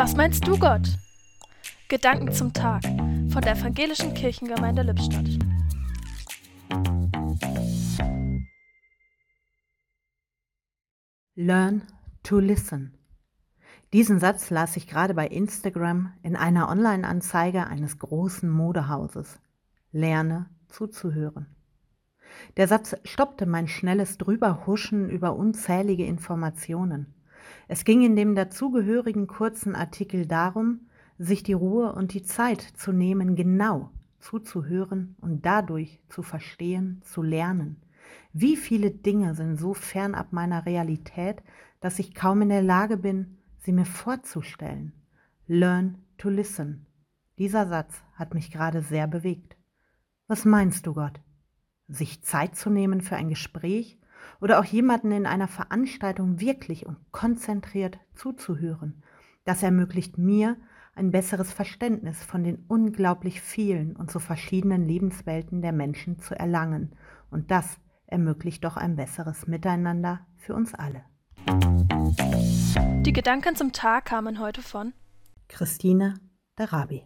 Was meinst du, Gott? Gedanken zum Tag von der Evangelischen Kirchengemeinde Lippstadt. Learn to listen. Diesen Satz las ich gerade bei Instagram in einer Online-Anzeige eines großen Modehauses. Lerne zuzuhören. Der Satz stoppte mein schnelles Drüberhuschen über unzählige Informationen. Es ging in dem dazugehörigen kurzen Artikel darum, sich die Ruhe und die Zeit zu nehmen, genau zuzuhören und dadurch zu verstehen, zu lernen. Wie viele Dinge sind so fernab meiner Realität, dass ich kaum in der Lage bin, sie mir vorzustellen. Learn to listen. Dieser Satz hat mich gerade sehr bewegt. Was meinst du, Gott? Sich Zeit zu nehmen für ein Gespräch oder auch jemanden in einer Veranstaltung wirklich und konzentriert zuzuhören. Das ermöglicht mir ein besseres Verständnis von den unglaublich vielen und so verschiedenen Lebenswelten der Menschen zu erlangen. Und das ermöglicht doch ein besseres Miteinander für uns alle. Die Gedanken zum Tag kamen heute von Christine Darabi.